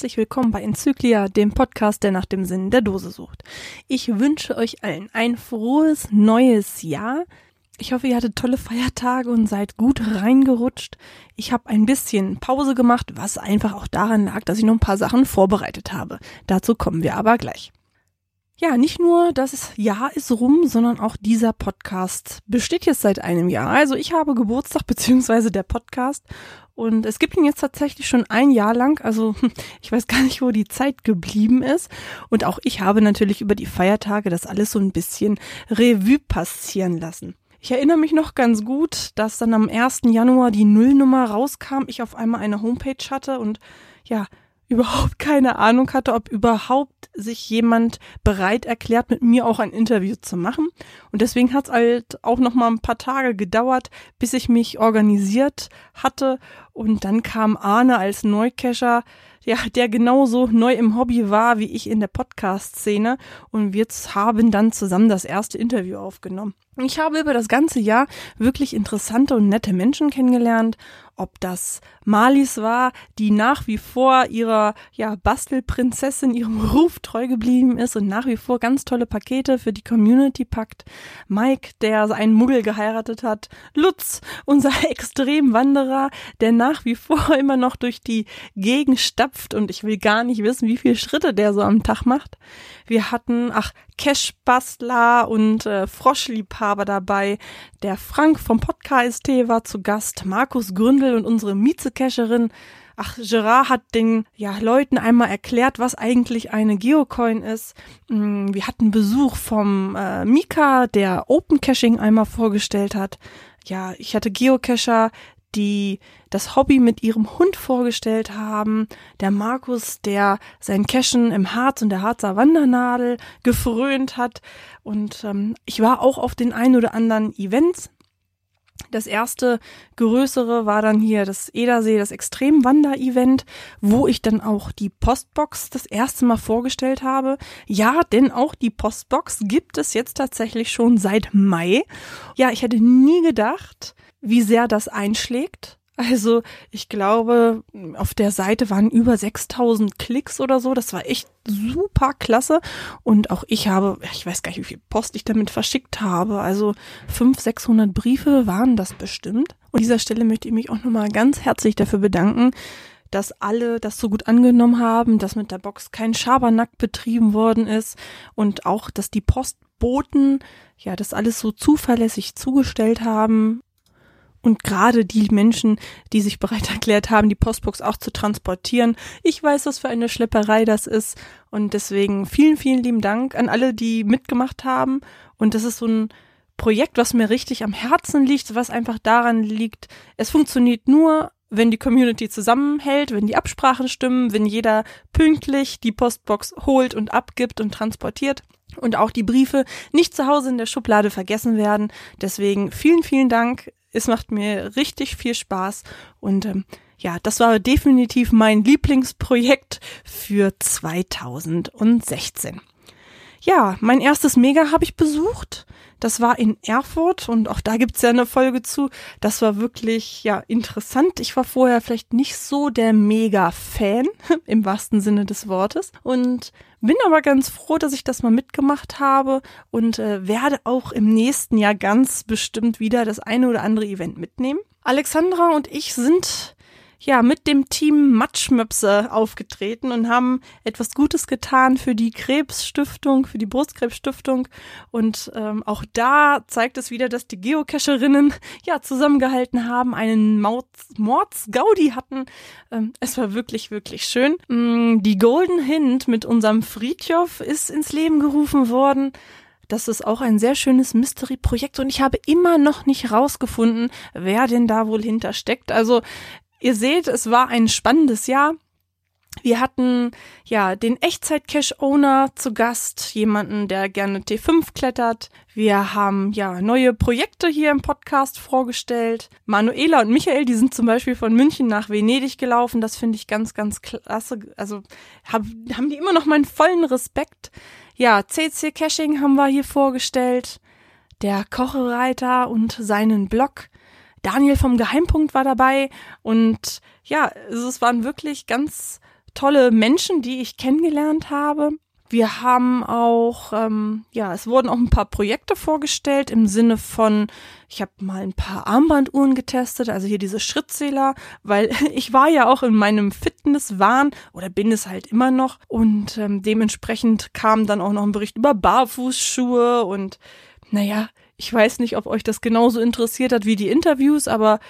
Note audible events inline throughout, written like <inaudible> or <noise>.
Herzlich willkommen bei Enzyklia, dem Podcast, der nach dem Sinn der Dose sucht. Ich wünsche euch allen ein frohes neues Jahr. Ich hoffe, ihr hattet tolle Feiertage und seid gut reingerutscht. Ich habe ein bisschen Pause gemacht, was einfach auch daran lag, dass ich noch ein paar Sachen vorbereitet habe. Dazu kommen wir aber gleich. Ja, nicht nur das Jahr ist rum, sondern auch dieser Podcast besteht jetzt seit einem Jahr. Also ich habe Geburtstag <laughs> beziehungsweise der Podcast und es gibt ihn jetzt tatsächlich schon ein Jahr lang. Also <laughs> ich weiß gar nicht, wo die Zeit geblieben ist. Und auch ich habe natürlich über die Feiertage das alles so ein bisschen Revue passieren lassen. Ich erinnere mich noch ganz gut, dass dann am 1. Januar die Nullnummer rauskam, ich auf einmal eine Homepage hatte und ja, überhaupt keine Ahnung hatte, ob überhaupt sich jemand bereit erklärt, mit mir auch ein Interview zu machen. Und deswegen hat es halt auch noch mal ein paar Tage gedauert, bis ich mich organisiert hatte. Und dann kam Arne als Neucacher, ja, der genauso neu im Hobby war wie ich in der Podcast-Szene. Und wir haben dann zusammen das erste Interview aufgenommen. Ich habe über das ganze Jahr wirklich interessante und nette Menschen kennengelernt ob das Malis war, die nach wie vor ihrer ja, Bastelprinzessin, ihrem <laughs> Ruf treu geblieben ist und nach wie vor ganz tolle Pakete für die Community packt. Mike, der einen Muggel geheiratet hat. Lutz, unser <laughs> Extremwanderer, der nach wie vor <laughs> immer noch durch die Gegend stapft und ich will gar nicht wissen, wie viele Schritte der so am Tag macht. Wir hatten, ach, Cash-Bastler und äh, Froschliebhaber dabei. Der Frank vom Podcast war zu Gast, Markus Gründel und unsere Mieze-Cacherin. Ach, Gerard hat den ja, Leuten einmal erklärt, was eigentlich eine Geocoin ist. Mm, wir hatten Besuch vom äh, Mika, der Open Caching einmal vorgestellt hat. Ja, ich hatte Geocacher, die das Hobby mit ihrem Hund vorgestellt haben. Der Markus, der sein Cashen im Harz und der Harzer Wandernadel gefrönt hat. Und ähm, ich war auch auf den ein oder anderen Events. Das erste größere war dann hier das Edersee, das Extremwander-Event, wo ich dann auch die Postbox das erste Mal vorgestellt habe. Ja, denn auch die Postbox gibt es jetzt tatsächlich schon seit Mai. Ja, ich hätte nie gedacht, wie sehr das einschlägt. Also ich glaube, auf der Seite waren über 6000 Klicks oder so. Das war echt super klasse. Und auch ich habe, ich weiß gar nicht, wie viel Post ich damit verschickt habe. Also 500, 600 Briefe waren das bestimmt. Und an dieser Stelle möchte ich mich auch nochmal ganz herzlich dafür bedanken, dass alle das so gut angenommen haben, dass mit der Box kein Schabernack betrieben worden ist und auch, dass die Postboten ja das alles so zuverlässig zugestellt haben und gerade die Menschen, die sich bereit <laughs> erklärt haben, die Postbox auch zu transportieren. Ich weiß, was für eine Schlepperei das ist. Und deswegen vielen, vielen lieben Dank an alle, die mitgemacht haben. Und das ist so ein Projekt, was mir richtig am Herzen liegt, was einfach daran liegt, es funktioniert nur, wenn die Community zusammenhält, wenn die Absprachen stimmen, wenn jeder pünktlich die Postbox holt und abgibt und transportiert und auch die Briefe nicht zu Hause in der Schublade vergessen werden. Deswegen vielen, vielen Dank es macht mir richtig viel Spaß und ähm, ja, das war definitiv mein Lieblingsprojekt für 2016. Ja, mein erstes Mega habe ich besucht. Das war in Erfurt und auch da gibt's ja eine Folge zu. Das war wirklich ja interessant. Ich war vorher vielleicht nicht so der Mega-Fan <laughs> im wahrsten Sinne des Wortes und bin aber ganz froh, dass ich das mal mitgemacht habe und äh, werde auch im nächsten Jahr ganz bestimmt wieder das eine oder andere Event mitnehmen. Alexandra und ich sind ja, mit dem Team Matschmöpse aufgetreten und haben etwas Gutes getan für die Krebsstiftung, für die Brustkrebsstiftung. Und ähm, auch da zeigt es wieder, dass die Geocacherinnen ja zusammengehalten haben, einen Mordsgaudi hatten. Ähm, es war wirklich, wirklich schön. Mm, die Golden Hint mit unserem Friedjof ist ins Leben gerufen worden. Das ist auch ein sehr schönes Mystery-Projekt und ich habe immer noch nicht rausgefunden, wer denn da wohl hintersteckt. Also Ihr seht, es war ein spannendes Jahr. Wir hatten ja den Echtzeit-Cache-Owner zu Gast, jemanden, der gerne T5 klettert. Wir haben ja neue Projekte hier im Podcast vorgestellt. Manuela und Michael, die sind zum Beispiel von München nach Venedig gelaufen. Das finde ich ganz, ganz klasse. Also hab, haben die immer noch meinen vollen Respekt. Ja, CC Caching haben wir hier vorgestellt. Der Kochereiter und seinen Blog. Daniel vom Geheimpunkt war dabei und ja, es waren wirklich ganz tolle Menschen, die ich kennengelernt habe. Wir haben auch, ähm, ja, es wurden auch ein paar Projekte vorgestellt im Sinne von, ich habe mal ein paar Armbanduhren getestet, also hier diese Schrittzähler, weil <laughs> ich war ja auch in meinem Fitnesswahn oder bin es halt immer noch und ähm, dementsprechend kam dann auch noch ein Bericht über Barfußschuhe und naja, ich weiß nicht, ob euch das genauso interessiert hat wie die Interviews, aber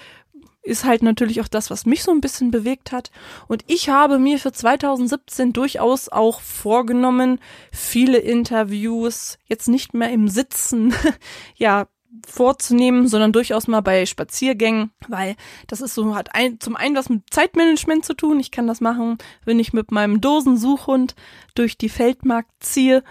ist halt natürlich auch das, was mich so ein bisschen bewegt hat. Und ich habe mir für 2017 durchaus auch vorgenommen, viele Interviews jetzt nicht mehr im Sitzen, <laughs> ja, vorzunehmen, sondern durchaus mal bei Spaziergängen, weil das ist so, hat ein, zum einen was mit Zeitmanagement zu tun. Ich kann das machen, wenn ich mit meinem Dosensuchhund durch die Feldmarkt ziehe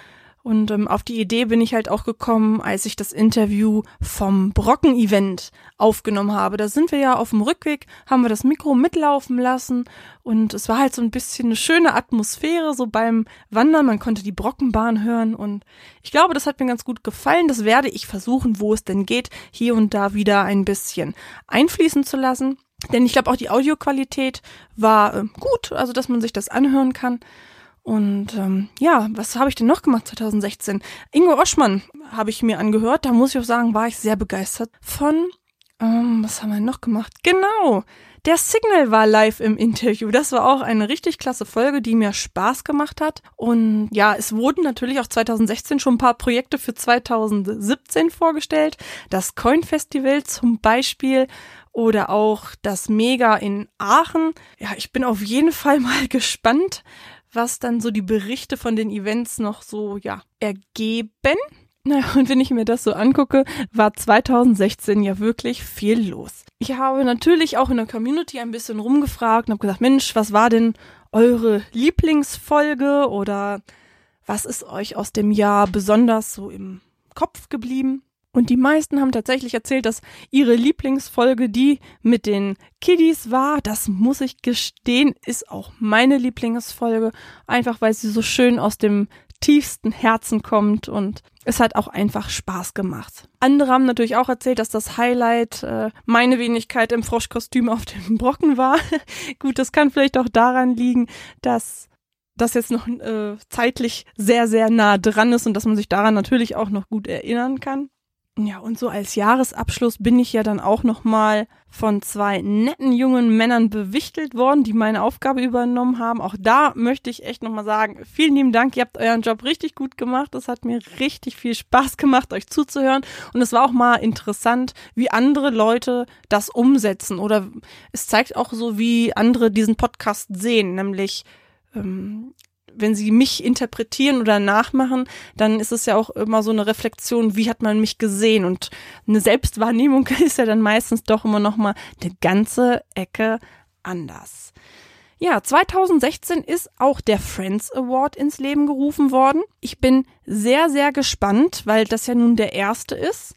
und ähm, auf die Idee bin ich halt auch gekommen, als ich das Interview vom Brocken-Event aufgenommen habe. Da sind wir ja auf dem Rückweg, haben wir das Mikro mitlaufen lassen und es war halt so ein bisschen eine schöne Atmosphäre so beim Wandern. Man konnte die Brockenbahn hören und ich glaube, das hat mir ganz gut gefallen. Das werde ich versuchen, wo es denn geht, hier und da wieder ein bisschen einfließen zu lassen. Denn ich glaube auch die Audioqualität war äh, gut, also dass man sich das anhören kann. Und ähm, ja, was habe ich denn noch gemacht 2016? Ingo Oschmann habe ich mir angehört. Da muss ich auch sagen, war ich sehr begeistert von. Ähm, was haben wir noch gemacht? Genau. Der Signal war live im Interview. Das war auch eine richtig klasse Folge, die mir Spaß gemacht hat. Und ja, es wurden natürlich auch 2016 schon ein paar Projekte für 2017 vorgestellt. Das Coin Festival zum Beispiel oder auch das Mega in Aachen. Ja, ich bin auf jeden Fall <laughs> mal gespannt, was dann so die Berichte von den Events noch so, ja, ergeben. Naja, und wenn ich mir das so angucke, war 2016 ja wirklich viel los. Ich habe natürlich auch in der Community ein bisschen rumgefragt und habe gesagt, Mensch, was war denn eure Lieblingsfolge oder was ist euch aus dem Jahr besonders so im Kopf geblieben? Und die meisten haben tatsächlich erzählt, dass ihre Lieblingsfolge die mit den Kiddies war. Das muss ich gestehen, ist auch meine Lieblingsfolge. Einfach weil sie so schön aus dem tiefsten Herzen kommt und es hat auch einfach Spaß gemacht. Andere haben natürlich auch erzählt, dass das Highlight äh, meine Wenigkeit im Froschkostüm auf dem Brocken war. <laughs> Gut, das kann vielleicht auch daran liegen, dass das jetzt noch äh, zeitlich sehr, sehr nah dran ist und dass man sich daran natürlich auch noch gut erinnern kann. Ja, und so als Jahresabschluss bin ich ja dann auch nochmal von zwei netten jungen Männern bewichtelt worden, die meine Aufgabe übernommen haben. Auch da möchte ich echt nochmal sagen, vielen lieben Dank, ihr habt euren Job richtig gut gemacht. Es hat mir richtig viel Spaß gemacht, euch zuzuhören. Und es war auch mal interessant, wie andere Leute das umsetzen. Oder es zeigt auch so, wie andere diesen Podcast sehen, nämlich ähm, wenn sie mich interpretieren oder nachmachen, dann ist es ja auch immer so eine Reflexion, wie hat man mich gesehen? Und eine Selbstwahrnehmung <laughs> ist ja dann meistens doch immer noch mal eine ganze Ecke anders. Ja, 2016 ist auch der Friends Award ins Leben gerufen worden. Ich bin sehr, sehr gespannt, weil das ja nun der erste ist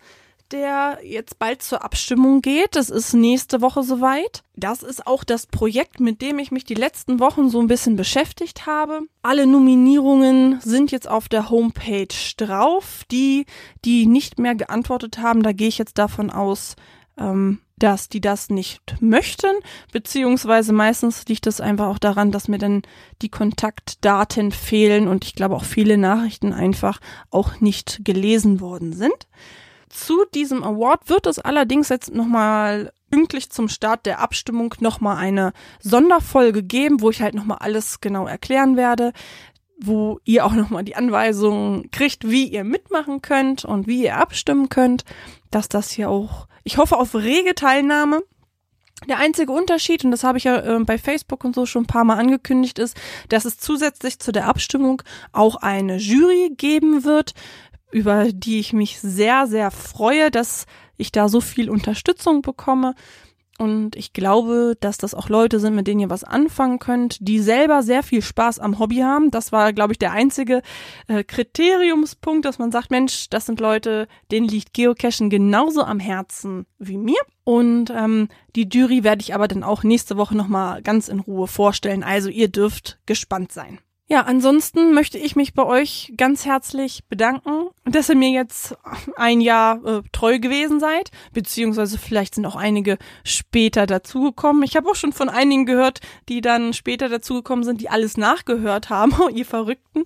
der jetzt bald zur Abstimmung geht. Das ist nächste Woche soweit. Das ist auch das Projekt, mit dem ich mich die letzten Wochen so ein bisschen beschäftigt habe. Alle Nominierungen sind jetzt auf der Homepage drauf. Die, die nicht mehr geantwortet haben, da gehe ich jetzt davon aus, ähm, dass die das nicht möchten, beziehungsweise meistens liegt es einfach auch daran, dass mir dann die Kontaktdaten fehlen und ich glaube auch viele Nachrichten einfach auch nicht gelesen worden sind. Zu diesem Award wird es allerdings jetzt nochmal pünktlich zum Start der Abstimmung nochmal eine Sonderfolge geben, wo ich halt nochmal alles genau erklären werde, wo ihr auch nochmal die Anweisungen kriegt, wie ihr mitmachen könnt und wie ihr abstimmen könnt, dass das hier auch, ich hoffe auf rege Teilnahme. Der einzige Unterschied, und das habe ich ja äh, bei Facebook und so schon ein paar Mal angekündigt, ist, dass es zusätzlich zu der Abstimmung auch eine Jury geben wird, über die ich mich sehr, sehr freue, dass ich da so viel Unterstützung bekomme. Und ich glaube, dass das auch Leute sind, mit denen ihr was anfangen könnt, die selber sehr viel Spaß am Hobby haben. Das war, glaube ich, der einzige äh, Kriteriumspunkt, dass man sagt, Mensch, das sind Leute, denen liegt Geocachen genauso am Herzen wie mir. Und ähm, die Jury werde ich aber dann auch nächste Woche nochmal ganz in Ruhe vorstellen. Also ihr dürft gespannt sein. Ja, ansonsten möchte ich mich bei euch ganz herzlich bedanken, dass ihr mir jetzt ein Jahr äh, treu gewesen seid, beziehungsweise vielleicht sind auch einige später dazugekommen. Ich habe auch schon von einigen gehört, die dann später dazugekommen sind, die alles nachgehört haben, <laughs> ihr Verrückten.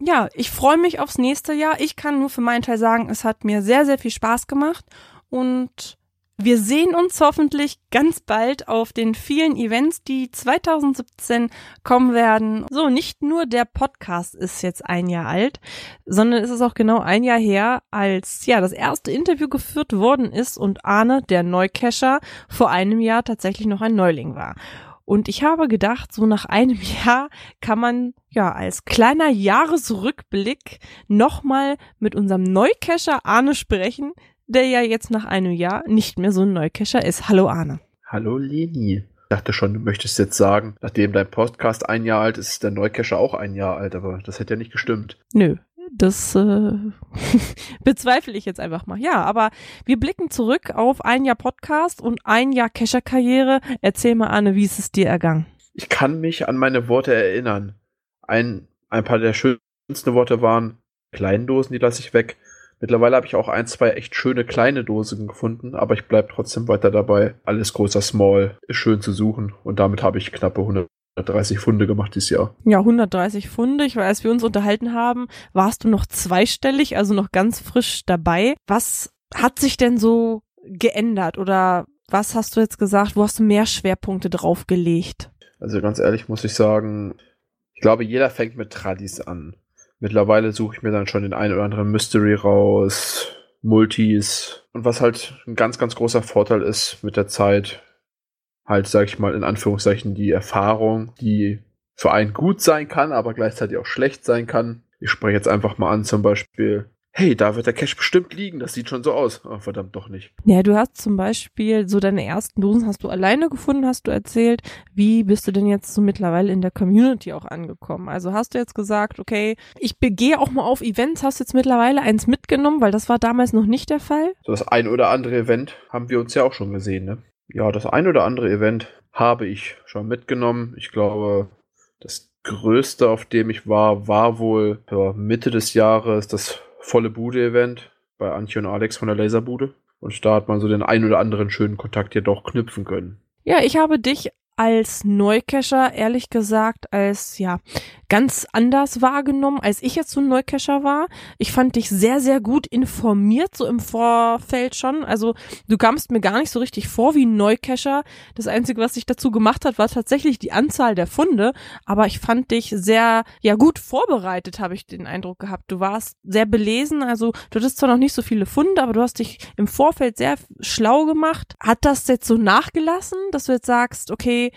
Ja, ich freue mich aufs nächste Jahr. Ich kann nur für meinen Teil sagen, es hat mir sehr, sehr viel Spaß gemacht und wir sehen uns hoffentlich ganz bald auf den vielen Events, die 2017 kommen werden. So, nicht nur der Podcast ist jetzt ein Jahr alt, sondern es ist auch genau ein Jahr her, als ja das erste Interview geführt worden ist und Arne, der Neucacher, vor einem Jahr tatsächlich noch ein Neuling war. Und ich habe gedacht, so nach einem <laughs> Jahr kann man ja als kleiner Jahresrückblick nochmal mit unserem Neucacher Arne sprechen, der ja jetzt nach einem Jahr nicht mehr so ein Neucacher ist. Hallo Arne. Hallo Leni. Ich dachte schon, du möchtest jetzt sagen, nachdem dein Podcast ein Jahr alt ist, ist der Neucacher auch ein Jahr alt, aber das hätte ja nicht gestimmt. Nö, das äh, <laughs> bezweifle ich jetzt einfach mal. Ja, aber wir blicken zurück auf ein Jahr Podcast und ein Jahr Cacher-Karriere. Erzähl mal, Arne, wie ist es dir ergangen? Ich kann mich an meine Worte erinnern. Ein, ein paar der schönsten Worte waren Kleindosen, die lasse ich weg. Mittlerweile habe ich auch ein, zwei echt schöne kleine Dosen gefunden, aber ich bleibe trotzdem weiter dabei. Alles großer Small ist schön zu suchen und damit habe ich knappe 130 Funde gemacht dieses Jahr. Ja, 130 Funde. Ich weiß, als wir uns unterhalten haben, warst du noch zweistellig, also noch ganz frisch dabei. Was hat sich denn so geändert oder was hast du jetzt gesagt? Wo hast du mehr Schwerpunkte draufgelegt? Also ganz ehrlich muss ich sagen, ich glaube, jeder fängt mit Tradis an. Mittlerweile suche ich mir dann schon den einen oder anderen Mystery raus, Multis. Und was halt ein ganz, ganz großer Vorteil ist mit der Zeit, halt, sag ich mal, in Anführungszeichen die Erfahrung, die für einen gut sein kann, aber gleichzeitig auch schlecht sein kann. Ich spreche jetzt einfach mal an, zum Beispiel hey, da wird der Cash bestimmt liegen, das sieht schon so aus. Oh, verdammt, doch nicht. Ja, du hast zum Beispiel so deine ersten Dosen hast du alleine gefunden, hast du erzählt. Wie bist du denn jetzt so mittlerweile in der Community auch angekommen? Also hast du jetzt gesagt, okay, ich begehe auch mal auf Events, hast du jetzt mittlerweile eins mitgenommen, weil das war damals noch nicht der Fall? So das ein oder andere Event haben wir uns ja auch schon gesehen, ne? Ja, das ein oder andere Event habe ich schon mitgenommen. Ich glaube, das größte, auf dem ich war, war wohl ja, Mitte des Jahres das volle Bude-Event bei Antje und Alex von der Laserbude. Und da hat man so den ein oder anderen schönen Kontakt hier doch knüpfen können. Ja, ich habe dich als Neucacher ehrlich gesagt als ja ganz anders wahrgenommen, als ich jetzt so ein Neucacher war. Ich fand dich sehr, sehr gut informiert, so im Vorfeld schon. Also du kamst mir gar nicht so richtig vor wie ein Neucacher. Das Einzige, was sich dazu gemacht hat, war tatsächlich die Anzahl der Funde. Aber ich fand dich sehr, ja gut vorbereitet, habe ich den Eindruck gehabt. Du warst sehr belesen. Also du hattest zwar noch nicht so viele Funde, aber du hast dich im Vorfeld sehr schlau gemacht. Hat das jetzt so nachgelassen, dass du jetzt sagst, okay,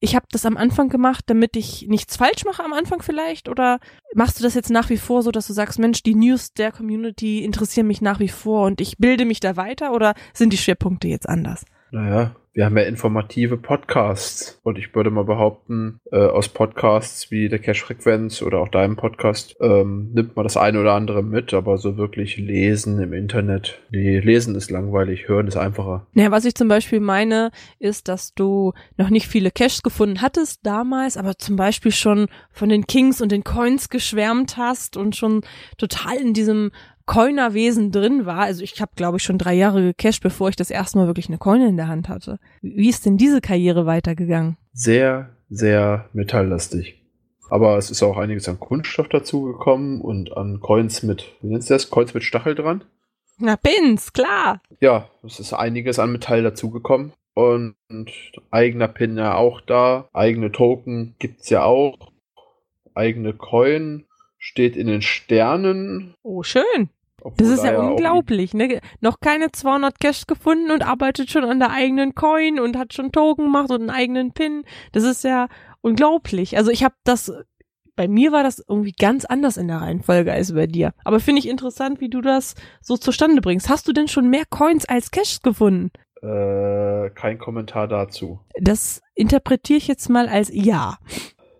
ich habe das am Anfang gemacht, damit ich nichts falsch mache am Anfang vielleicht? Oder machst du das jetzt nach wie vor so, dass du sagst, Mensch, die News der Community interessieren mich nach wie vor und ich bilde mich da weiter? Oder sind die Schwerpunkte jetzt anders? Naja, wir haben ja informative Podcasts. Und ich würde mal behaupten, äh, aus Podcasts wie der Cash-Frequenz oder auch deinem Podcast ähm, nimmt man das eine oder andere mit, aber so wirklich lesen im Internet. Nee, lesen ist langweilig, hören ist einfacher. Naja, was ich zum Beispiel meine, ist, dass du noch nicht viele Caches gefunden hattest damals, aber zum Beispiel schon von den Kings und den Coins geschwärmt hast und schon total in diesem Coinerwesen drin war. Also ich habe, glaube ich, schon drei Jahre gecasht, bevor ich das erste Mal wirklich eine Coin in der Hand hatte. Wie ist denn diese Karriere weitergegangen? Sehr, sehr metalllastig. Aber es ist auch einiges an Kunststoff dazugekommen und an Coins mit, wie nennst du das? Coins mit Stachel dran? Na, Pins, klar. Ja, es ist einiges an Metall dazugekommen. Und eigener Pin ja auch da. Eigene Token gibt's ja auch. Eigene Coin steht in den Sternen. Oh, schön. Das ist ja, ja unglaublich, ne? Noch keine 200 Cash gefunden und arbeitet schon an der eigenen Coin und hat schon Token gemacht und einen eigenen Pin. Das ist ja unglaublich. Also ich habe das, bei mir war das irgendwie ganz anders in der Reihenfolge als bei dir. Aber finde ich interessant, wie du das so zustande bringst. Hast du denn schon mehr Coins als Cash gefunden? Äh, kein Kommentar dazu. Das interpretiere ich jetzt mal als ja.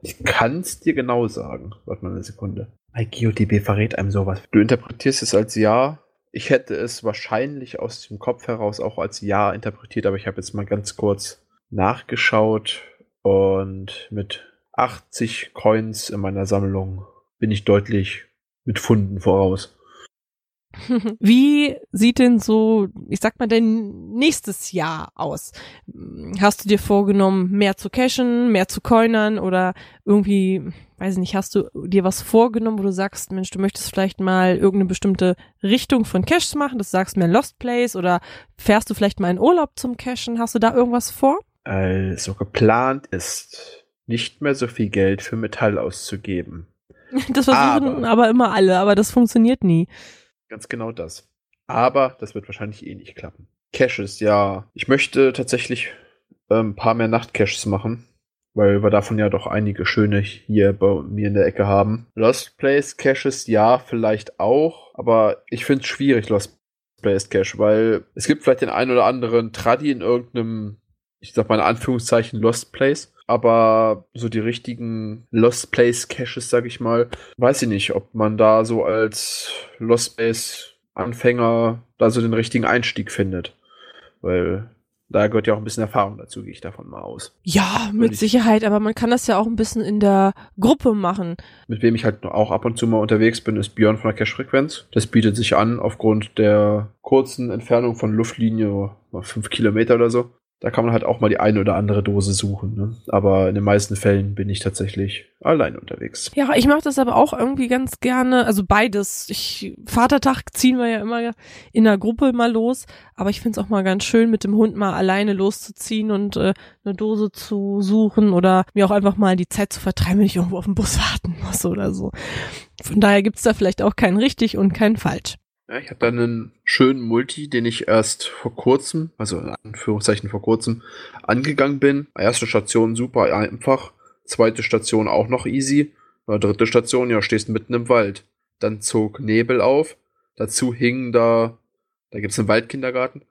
Ich kann es dir genau sagen. Warte mal eine Sekunde. IGODB verrät einem sowas. Du interpretierst es als Ja. Ich hätte es wahrscheinlich aus dem Kopf heraus auch als Ja interpretiert, aber ich habe jetzt mal ganz kurz nachgeschaut und mit 80 Coins in meiner Sammlung bin ich deutlich mit Funden voraus. <laughs> Wie sieht denn so, ich sag mal, dein nächstes Jahr aus? Hast du dir vorgenommen, mehr zu cashen, mehr zu coinern oder irgendwie, weiß ich nicht, hast du dir was vorgenommen, wo du sagst, Mensch, du möchtest vielleicht mal irgendeine bestimmte Richtung von Caches machen, dass du sagst mehr Lost Place oder fährst du vielleicht mal in Urlaub zum Cashen? Hast du da irgendwas vor? Also geplant ist, nicht mehr so viel Geld für Metall auszugeben. <laughs> Das versuchen aber, aber immer alle, aber das funktioniert nie. Ganz genau das. Aber das wird wahrscheinlich eh nicht klappen. Caches, ja. Ich möchte tatsächlich ein ähm, paar mehr Nachtcaches machen, weil wir davon ja doch einige schöne hier bei mir in der Ecke haben. Lost Place Caches, ja, vielleicht auch, aber ich finde es schwierig, Lost Place Cache, weil es gibt vielleicht den einen oder anderen Tradi in irgendeinem, ich sag mal in Anführungszeichen, Lost Place aber so die richtigen Lost Place Caches, sag ich mal, weiß ich nicht, ob man da so als Lost Place Anfänger da so den richtigen Einstieg findet. Weil da gehört ja auch ein bisschen Erfahrung dazu, gehe ich davon mal aus. Ja, mit Sicherheit, aber man kann das ja auch ein bisschen in der Gruppe machen. Mit wem ich halt auch ab und zu mal unterwegs bin, ist Björn von der Cache-Frequenz. Das bietet sich an aufgrund der kurzen Entfernung von Luftlinie, fünf Kilometer oder so. Da kann man halt auch mal die eine oder andere Dose suchen. Ne? Aber in den meisten Fällen bin ich tatsächlich allein unterwegs. Ja, ich mache das aber auch irgendwie ganz gerne. Also beides. Ich, Vatertag ziehen wir ja immer in der Gruppe mal los. Aber ich finde es auch mal ganz schön, mit dem Hund mal alleine loszuziehen und äh, eine Dose zu suchen oder mir auch einfach mal die Zeit zu vertreiben, wenn ich irgendwo auf den Bus warten muss oder so. Von daher gibt's da vielleicht auch kein richtig und kein falsch. Ja, ich habe da einen schönen Multi, den ich erst vor kurzem, also in Anführungszeichen vor kurzem, angegangen bin. Erste Station super einfach, zweite Station auch noch easy. Dritte Station, ja, stehst mitten im Wald. Dann zog Nebel auf, dazu hingen da, da gibt's einen Waldkindergarten,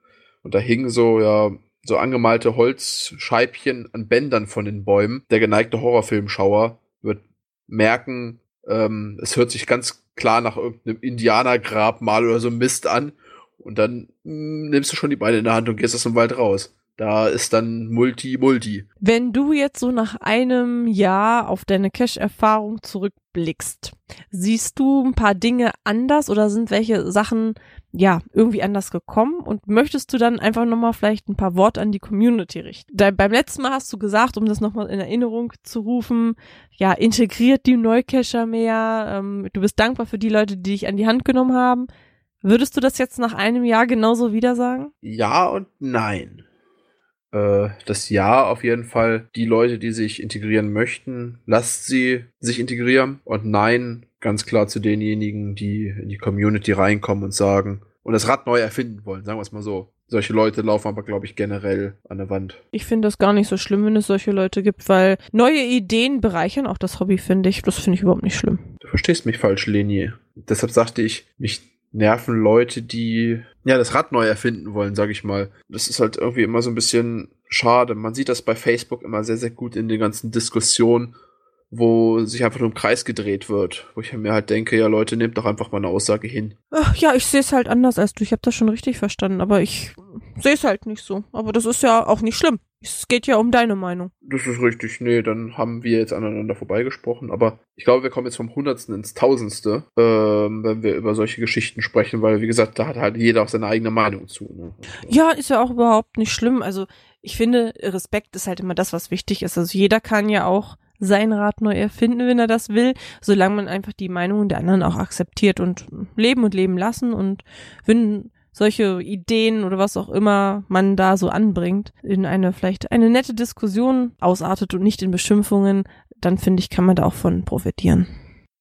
und da hingen so, ja, so angemalte Holzscheibchen an Bändern von den Bäumen. Der geneigte Horrorfilmschauer wird merken, ähm, es hört sich ganz klar nach irgendeinem Indianergrabmal oder so Mist an. Und dann mh, hm, nimmst du schon die Beine in der Hand und gehst aus dem Wald raus. Da ist dann Multi-Multi. Wenn du jetzt so nach einem Jahr auf deine Cash-Erfahrung zurückblickst, siehst du ein paar Dinge anders oder sind welche Sachen ja, irgendwie anders gekommen und möchtest du dann einfach nochmal vielleicht ein paar Worte an die Community richten? Da, beim letzten Mal hast du gesagt, um das nochmal in Erinnerung zu rufen, ja, integriert die Neucacher mehr, ähm, du bist dankbar für die Leute, die dich an die Hand genommen haben. Würdest du das jetzt nach einem Jahr genauso wieder sagen? Ja und nein. Äh, das Ja auf jeden Fall. Die Leute, die sich integrieren möchten, lasst sie sich integrieren. Und nein, ganz klar zu denjenigen, die in die Community reinkommen und sagen und das Rad neu erfinden wollen, sagen wir es mal so. Solche Leute laufen aber, glaube ich, generell an der Wand. Ich finde das gar nicht so schlimm, wenn es solche Leute gibt, weil neue Ideen bereichern auch das Hobby, finde ich. Das finde ich überhaupt nicht schlimm. Du verstehst mich falsch, Leni. Deshalb sagte ich, mich nerven Leute, die ja das Rad neu erfinden wollen, sage ich mal. Das ist halt irgendwie immer so ein bisschen schade. Man sieht das bei Facebook immer sehr, sehr gut in den ganzen Diskussionen, wo sich einfach nur im Kreis gedreht wird. Wo ich mir halt denke, ja Leute, nehmt doch einfach mal eine Aussage hin. Ach, ja, ich sehe es halt anders als du. Ich habe das schon richtig verstanden, aber ich sehe es halt nicht so. Aber das ist ja auch nicht schlimm. Es geht ja um deine Meinung. Das ist richtig. Nee, dann haben wir jetzt aneinander vorbeigesprochen. Aber ich glaube, wir kommen jetzt vom Hundertsten ins Tausendste, ähm, wenn wir über solche Geschichten sprechen, weil, wie gesagt, da hat halt jeder auch seine eigene Meinung zu. Ne? Ja, ist ja auch überhaupt nicht schlimm. Also ich finde, Respekt ist halt immer das, was wichtig ist. Also jeder kann ja auch sein Rad neu erfinden, wenn er das will, solange man einfach die Meinungen der anderen auch akzeptiert und leben und leben lassen. Und wenn solche Ideen oder was auch immer man da so anbringt, in eine vielleicht eine nette Diskussion ausartet und nicht in Beschimpfungen, dann finde ich, kann man da auch von profitieren.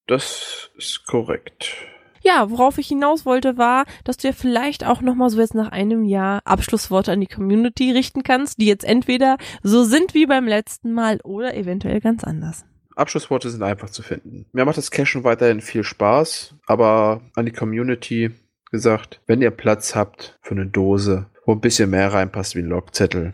Das ist korrekt. Ja, worauf ich hinaus wollte, war, dass du ja vielleicht auch nochmal so jetzt nach einem Jahr Abschlussworte an die Community richten kannst, die jetzt entweder so sind wie beim letzten Mal oder eventuell ganz anders. Abschlussworte sind einfach zu finden. Mir macht das Cashen weiterhin viel Spaß, aber an die Community gesagt, wenn ihr Platz habt für eine Dose, wo ein bisschen mehr reinpasst wie ein Logzettel,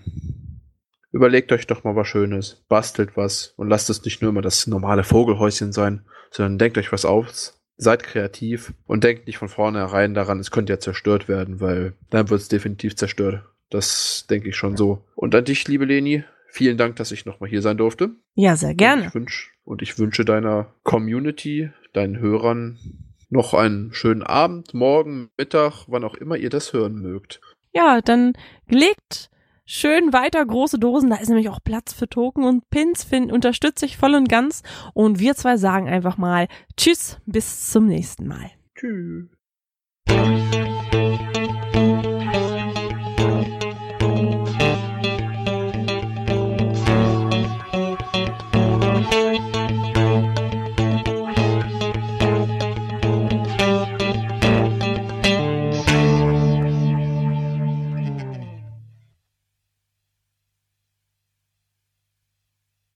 überlegt euch doch mal was Schönes, bastelt was und lasst es nicht nur immer das normale Vogelhäuschen sein, sondern denkt euch was aus, seid kreativ und denkt nicht von vornherein daran, es könnte ja zerstört werden, weil dann wird es definitiv zerstört. Das denke ich schon so. Und an dich, liebe Leni, vielen Dank, dass ich nochmal hier sein durfte. Ja, sehr gerne. Und ich, wünsch, und ich wünsche deiner Community, deinen Hörern noch einen schönen Abend, morgen, Mittag, wann auch immer ihr das hören mögt. Ja, dann legt schön weiter große Dosen. Da ist nämlich auch Platz für Token und Pins. Find, unterstütze ich voll und ganz. Und wir zwei sagen einfach mal Tschüss, bis zum nächsten Mal. Tschüss.